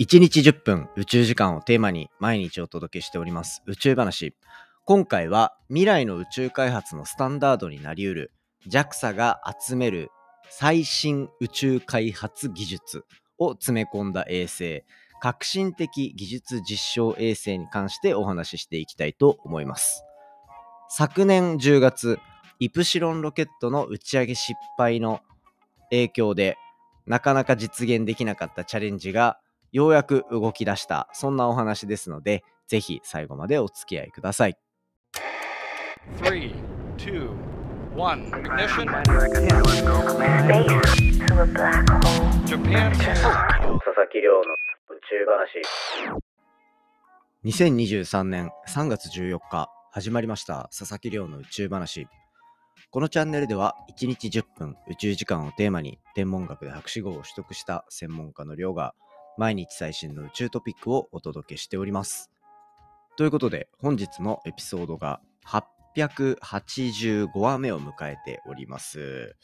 1日10分宇宙時間をテーマに毎日お届けしております。宇宙話。今回は未来の宇宙開発のスタンダードになりうる JAXA が集める最新宇宙開発技術を詰め込んだ衛星。革新的技術実証衛星に関してお話ししていきたいと思います。昨年10月イプシロンロケットの打ち上げ失敗の影響でなかなか実現できなかったチャレンジがようやく動き出したそんなお話ですのでぜひ最後までお付き合いください。3, 2, 1, ignition. Japan. 佐々木亮の宇宙話2023年3月14日始まりました佐々木亮の宇宙話。このチャンネルでは1日10分宇宙時間をテーマに天文学で博士号を取得した専門家の亮が毎日最新の宇宙トピックをお届けしております。ということで本日のエピソードが885話目を迎えております。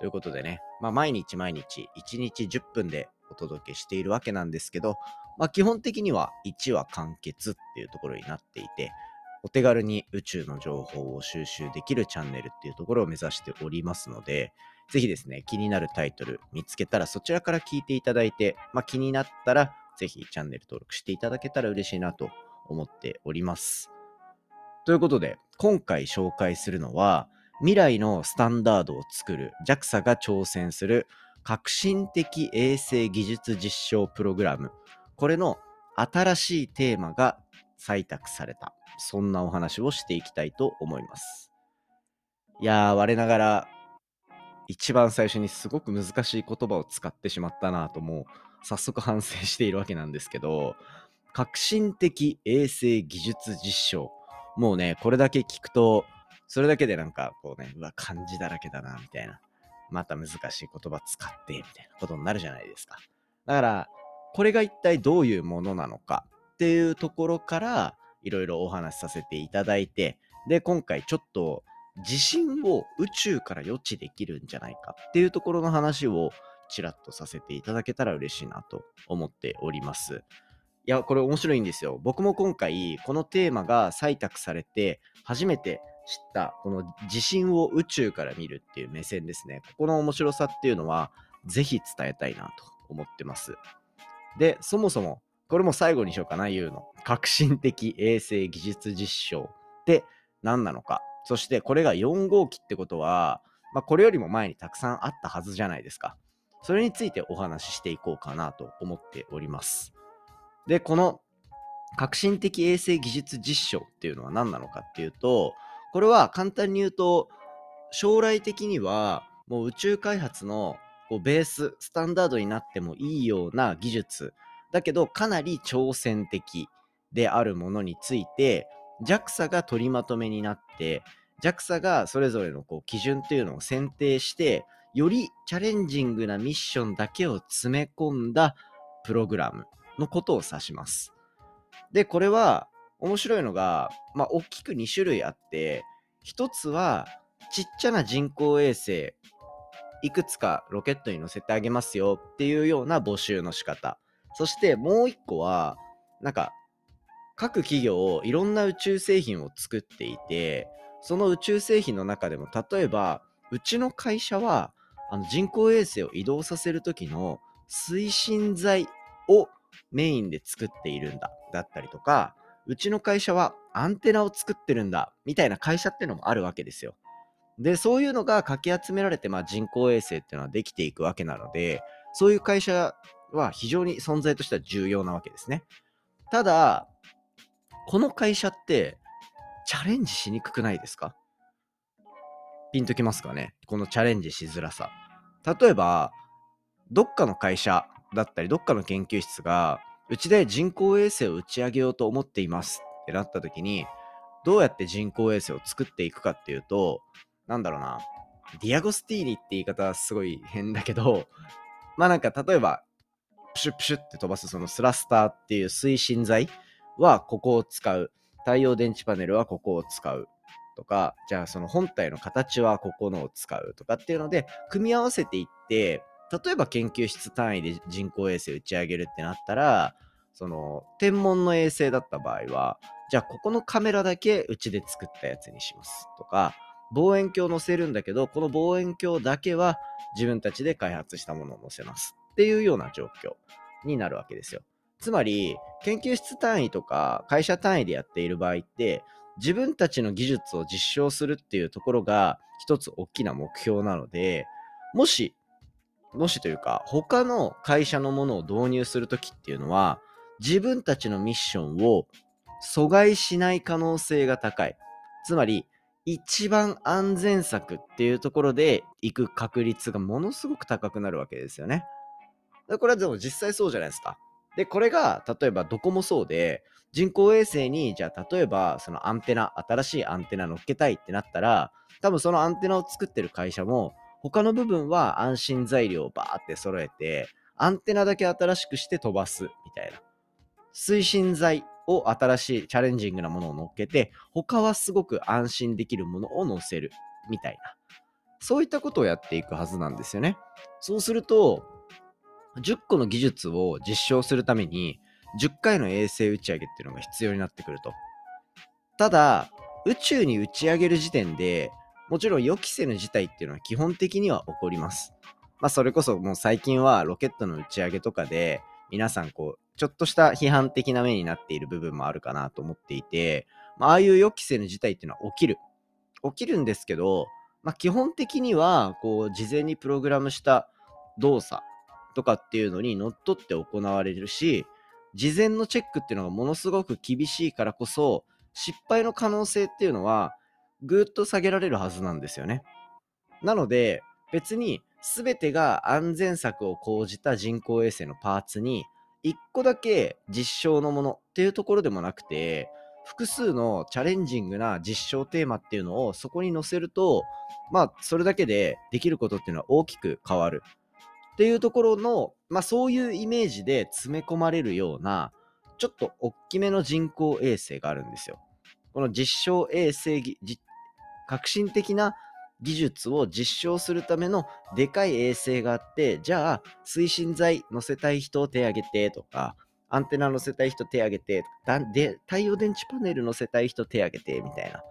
ということでね、まあ、毎日毎日1日10分でお届けしているわけなんですけど、まあ、基本的には1話完結っていうところになっていて、お手軽に宇宙の情報を収集できるチャンネルっていうところを目指しておりますので、ぜひですね、気になるタイトル見つけたらそちらから聞いていただいて、まあ、気になったらぜひチャンネル登録していただけたら嬉しいなと思っております。ということで、今回紹介するのは、未来のスタンダードを作る JAXA が挑戦する革新的衛星技術実証プログラム。これの新しいテーマが採択された。そんなお話をしていきたいと思います。いやー、我ながら一番最初にすごく難しい言葉を使ってしまったなともう早速反省しているわけなんですけど、革新的衛星技術実証。もうね、これだけ聞くと、それだけでなんかこうね、うわ、漢字だらけだな、みたいな。また難しい言葉使って、みたいなことになるじゃないですか。だから、これが一体どういうものなのかっていうところから、いろいろお話しさせていただいて、で、今回ちょっと地震を宇宙から予知できるんじゃないかっていうところの話をちらっとさせていただけたら嬉しいなと思っております。いや、これ面白いんですよ。僕も今回、このテーマが採択されて、初めて知った、この地震を宇宙から見るっていう目線ですね。ここの面白さっていうのは、ぜひ伝えたいなと思ってます。で、そもそも、これも最後にしようかな、言うの。革新的衛星技術実証って何なのか。そして、これが4号機ってことは、まあ、これよりも前にたくさんあったはずじゃないですか。それについてお話ししていこうかなと思っております。で、この革新的衛星技術実証っていうのは何なのかっていうと、これは簡単に言うと、将来的にはもう宇宙開発のこうベース、スタンダードになってもいいような技術、だけどかなり挑戦的であるものについて、JAXA が取りまとめになって、JAXA がそれぞれのこう基準っていうのを選定して、よりチャレンジングなミッションだけを詰め込んだプログラムのことを指します。で、これは面白いのが、まあ、大きく2種類あって、一つはちっちゃな人工衛星、いくつかロケットに乗せてあげますよっていうような募集の仕方。そしてもう一個は、なんか、各企業いろんな宇宙製品を作っていて、その宇宙製品の中でも、例えば、うちの会社は、あの人工衛星を移動させる時の推進剤をメインで作っているんだだったりとかうちの会社はアンテナを作ってるんだみたいな会社っていうのもあるわけですよ。でそういうのがかき集められて、まあ、人工衛星っていうのはできていくわけなのでそういう会社は非常に存在としては重要なわけですね。ただこの会社ってチャレンジしにくくないですか？ピンときますかね？このチャレンジしづらさ。例えばどっかの会社だったりどっかの研究室がうちで人工衛星を打ち上げようと思っていますってなった時にどうやって人工衛星を作っていくかっていうとなんだろうなディアゴスティーニって言い方はすごい変だけどまあなんか例えばプシュプシュって飛ばすそのスラスターっていう推進剤はここを使う太陽電池パネルはここを使うとかじゃあその本体の形はここのを使うとかっていうので組み合わせていって例えば研究室単位で人工衛星打ち上げるってなったら、その天文の衛星だった場合は、じゃあここのカメラだけうちで作ったやつにしますとか、望遠鏡を載せるんだけど、この望遠鏡だけは自分たちで開発したものを載せますっていうような状況になるわけですよ。つまり、研究室単位とか会社単位でやっている場合って、自分たちの技術を実証するっていうところが一つ大きな目標なので、もし、もしというか、他の会社のものを導入するときっていうのは、自分たちのミッションを阻害しない可能性が高い。つまり、一番安全策っていうところで行く確率がものすごく高くなるわけですよね。これはでも実際そうじゃないですか。で、これが例えばどこもそうで、人工衛星にじゃあ例えばそのアンテナ、新しいアンテナ乗っけたいってなったら、多分そのアンテナを作ってる会社も他の部分は安心材料をバーって揃えて、アンテナだけ新しくして飛ばすみたいな。推進剤を新しいチャレンジングなものを乗っけて、他はすごく安心できるものを乗せるみたいな。そういったことをやっていくはずなんですよね。そうすると、10個の技術を実証するために、10回の衛星打ち上げっていうのが必要になってくると。ただ、宇宙に打ち上げる時点で、もちろん予期せぬ事態っていうのは基本的には起こります。まあ、それこそもう最近はロケットの打ち上げとかで、皆さんこう、ちょっとした批判的な目になっている部分もあるかなと思っていて、まあ、あいう予期せぬ事態っていうのは起きる。起きるんですけど、まあ、基本的には、こう、事前にプログラムした動作とかっていうのにのっとって行われるし、事前のチェックっていうのがものすごく厳しいからこそ、失敗の可能性っていうのは、ぐーっと下げられるはずなんですよね。なので、別に全てが安全策を講じた人工衛星のパーツに1個だけ実証のものっていうところでもなくて、複数のチャレンジングな実証テーマっていうのをそこに載せると、まあ、それだけでできることっていうのは大きく変わる。っていうところの、まあ、そういうイメージで詰め込まれるような、ちょっと大きめの人工衛星があるんですよ。この実証衛星、革新的な技術を実証するためのでかい衛星があって、じゃあ推進剤乗せたい人を手挙げてとか、アンテナ乗せたい人手挙げて、で太陽電池パネル乗せたい人手挙げてみたいな。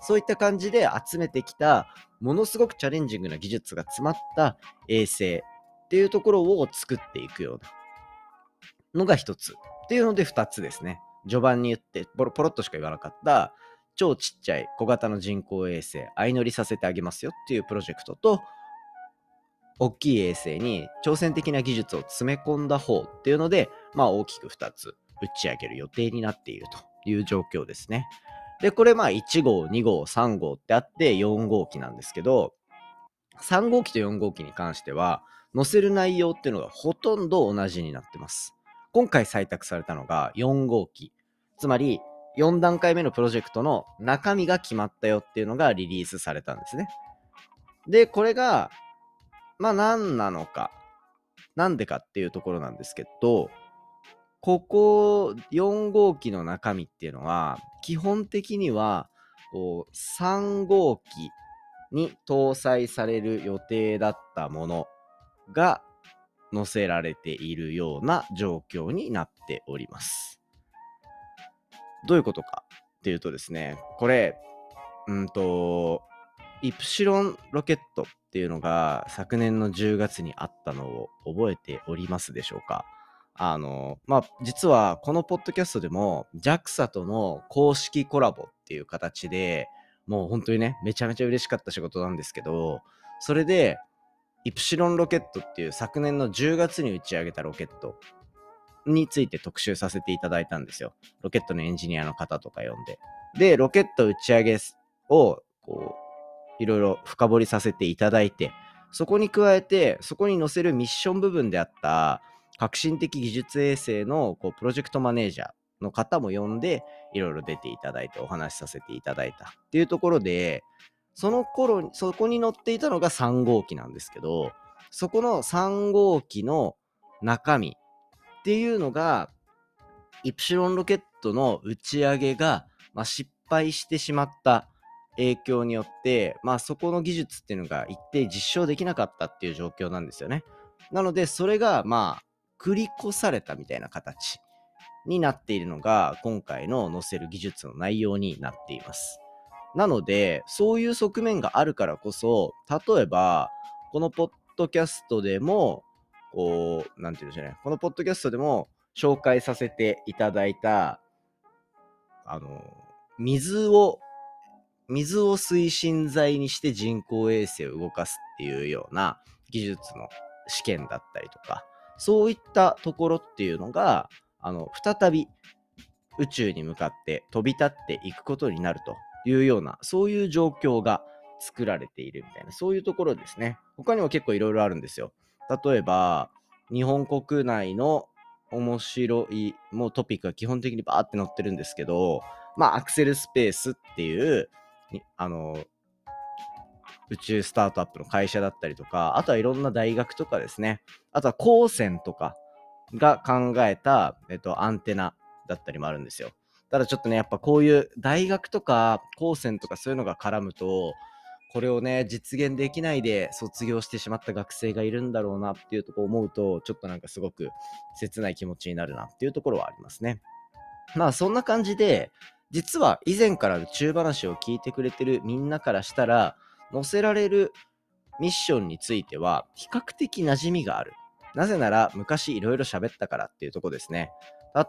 そういった感じで集めてきた、ものすごくチャレンジングな技術が詰まった衛星っていうところを作っていくようなのが一つ。っていうので二つですね。序盤に言って、ポロポロっとしか言わなかった、超ちっちゃい小型の人工衛星、相乗りさせてあげますよっていうプロジェクトと、大きい衛星に挑戦的な技術を詰め込んだ方っていうので、まあ大きく2つ打ち上げる予定になっているという状況ですね。で、これまあ1号、2号、3号ってあって4号機なんですけど、3号機と4号機に関しては、載せる内容っていうのがほとんど同じになってます。今回採択されたのが4号機。つまり、4段階目のプロジェクトの中身が決まったよっていうのがリリースされたんですね。で、これが、まあ何なのか、なんでかっていうところなんですけど、ここ4号機の中身っていうのは、基本的には、こう、3号機に搭載される予定だったものが載せられているような状況になっております。どういうことかっていうとですね、これ、うんと、イプシロンロケットっていうのが昨年の10月にあったのを覚えておりますでしょうかあの、まあ、実はこのポッドキャストでも JAXA との公式コラボっていう形でもう本当にね、めちゃめちゃ嬉しかった仕事なんですけど、それで、イプシロンロケットっていう昨年の10月に打ち上げたロケットについて特集させていただいたんですよ。ロケットのエンジニアの方とか呼んで。で、ロケット打ち上げを、こう、いろいろ深掘りさせていただいて、そこに加えて、そこに載せるミッション部分であった、革新的技術衛星のこうプロジェクトマネージャーの方も呼んで、いろいろ出ていただいてお話しさせていただいたっていうところで、その頃、そこに載っていたのが3号機なんですけど、そこの3号機の中身っていうのが、イプシロンロケットの打ち上げが、まあ、失敗してしまった影響によって、まあ、そこの技術っていうのが一定実証できなかったっていう状況なんですよね。なので、それが、まあ、繰り越されたみたいな形になっているのが、今回の載せる技術の内容になっています。なので、そういう側面があるからこそ、例えば、このポッドキャストでも、こう、なんていうんでしょうね、このポッドキャストでも紹介させていただいた、あの、水を、水を推進剤にして人工衛星を動かすっていうような技術の試験だったりとか、そういったところっていうのが、あの、再び宇宙に向かって飛び立っていくことになるというような、そういう状況が作られているみたいな、そういうところですね。他にも結構いろいろあるんですよ。例えば、日本国内の面白い、もうトピックが基本的にバーって載ってるんですけど、まあ、アクセルスペースっていう、あの、宇宙スタートアップの会社だったりとか、あとはいろんな大学とかですね、あとは高専とかが考えた、えっと、アンテナだったりもあるんですよ。ただちょっとね、やっぱこういう大学とか高専とかそういうのが絡むと、これをね、実現できないで卒業してしまった学生がいるんだろうなっていうとこを思うと、ちょっとなんかすごく切ない気持ちになるなっていうところはありますね。まあそんな感じで、実は以前から宇宙話を聞いてくれてるみんなからしたら、載せられるミッションについては比較的馴染みがある。なぜなら昔いろいろ喋ったからっていうとこですね。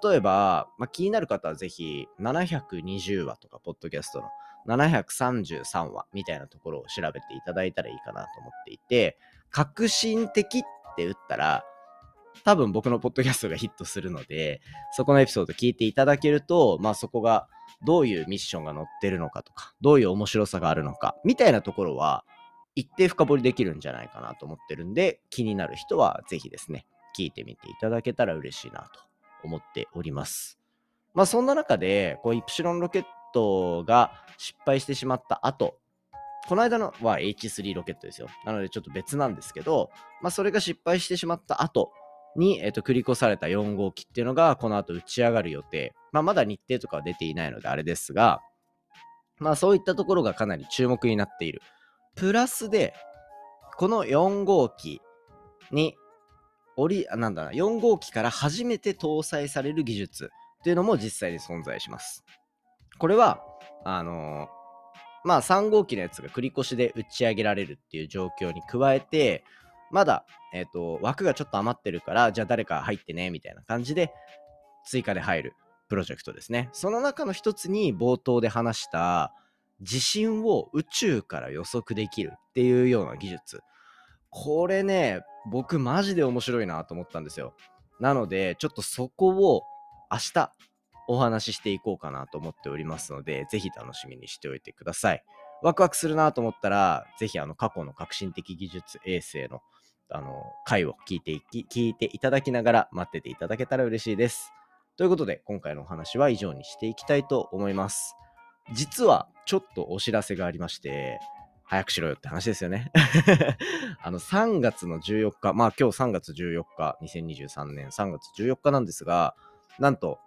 例えば、まあ、気になる方はぜひ720話とか、ポッドキャストの733話みたいなところを調べていただいたらいいかなと思っていて、革新的って打ったら、多分僕のポッドキャストがヒットするので、そこのエピソード聞いていただけると、まあそこがどういうミッションが載ってるのかとか、どういう面白さがあるのか、みたいなところは、一定深掘りできるんじゃないかなと思ってるんで、気になる人はぜひですね、聞いてみていただけたら嬉しいなと思っております。まあそんな中で、こうイプシロンロケットが失敗してしまった後、この間のは H3 ロケットですよ。なのでちょっと別なんですけど、まあそれが失敗してしまった後に、えっと、繰り越された4号機っていうのがこの後打ち上がる予定。まあまだ日程とかは出ていないのであれですが、まあそういったところがかなり注目になっている。プラスで、この4号機に、折り、なんだな、4号機から初めて搭載される技術っていうのも実際に存在します。これは、あのーまあ3号機のやつが繰り越しで打ち上げられるっていう状況に加えて、まだ、えっ、と、枠がちょっと余ってるから、じゃあ誰か入ってね、みたいな感じで、追加で入るプロジェクトですね。その中の一つに冒頭で話した、地震を宇宙から予測できるっていうような技術。これね、僕マジで面白いなと思ったんですよ。なので、ちょっとそこを明日お話ししていこうかなと思っておりますので、ぜひ楽しみにしておいてください。ワクワクするなと思ったら、ぜひあの過去の革新的技術衛星のあの回を聞いてき聞いていただきながら待ってていただけたら嬉しいです。ということで、今回のお話は以上にしていきたいと思います。実はちょっとお知らせがありまして、早くしろよって話ですよね。あの3月の14日、まあ今日3月14日、2023年3月14日なんですが、なんと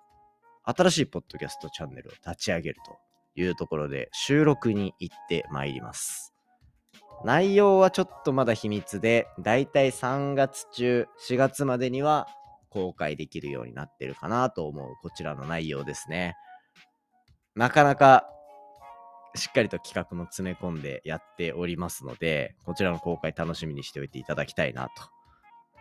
新しいポッドキャストチャンネルを立ち上げるというところで収録に行ってまいります。内容はちょっとまだ秘密で、だいたい3月中、4月までには公開できるようになってるかなと思うこちらの内容ですね。なかなかしっかりと企画も詰め込んでやっておりますので、こちらの公開楽しみにしておいていただきたいなと。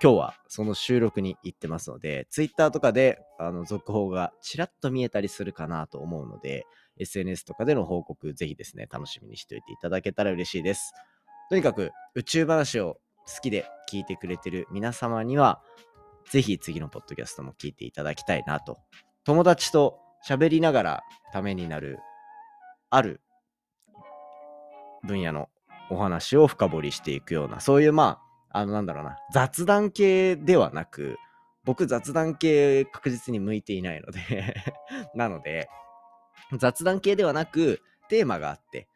今日はその収録に行ってますので、Twitter とかであの続報がちらっと見えたりするかなと思うので、SNS とかでの報告、ぜひですね、楽しみにしておいていただけたら嬉しいです。とにかく宇宙話を好きで聞いてくれてる皆様には、ぜひ次のポッドキャストも聞いていただきたいなと。友達と喋りながらためになる、ある分野のお話を深掘りしていくような、そういうまあ、あのなんだろうな、雑談系ではなく、僕雑談系確実に向いていないので なので、雑談系ではなく、テーマがあって、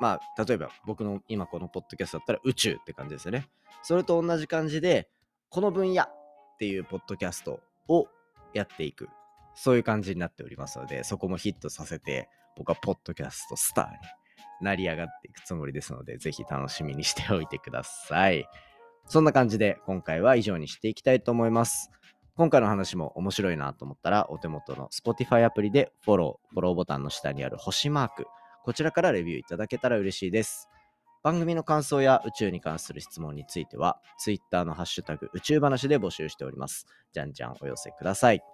まあ、例えば僕の今このポッドキャストだったら宇宙って感じですよね。それと同じ感じで、この分野っていうポッドキャストをやっていく。そういう感じになっておりますので、そこもヒットさせて、僕はポッドキャストスターになり上がっていくつもりですので、ぜひ楽しみにしておいてください。そんな感じで今回は以上にしていきたいと思います。今回の話も面白いなと思ったら、お手元の Spotify アプリでフォロー、フォローボタンの下にある星マーク、こちらからレビューいただけたら嬉しいです。番組の感想や宇宙に関する質問については、Twitter のハッシュタグ宇宙話で募集しております。じゃんじゃんお寄せください。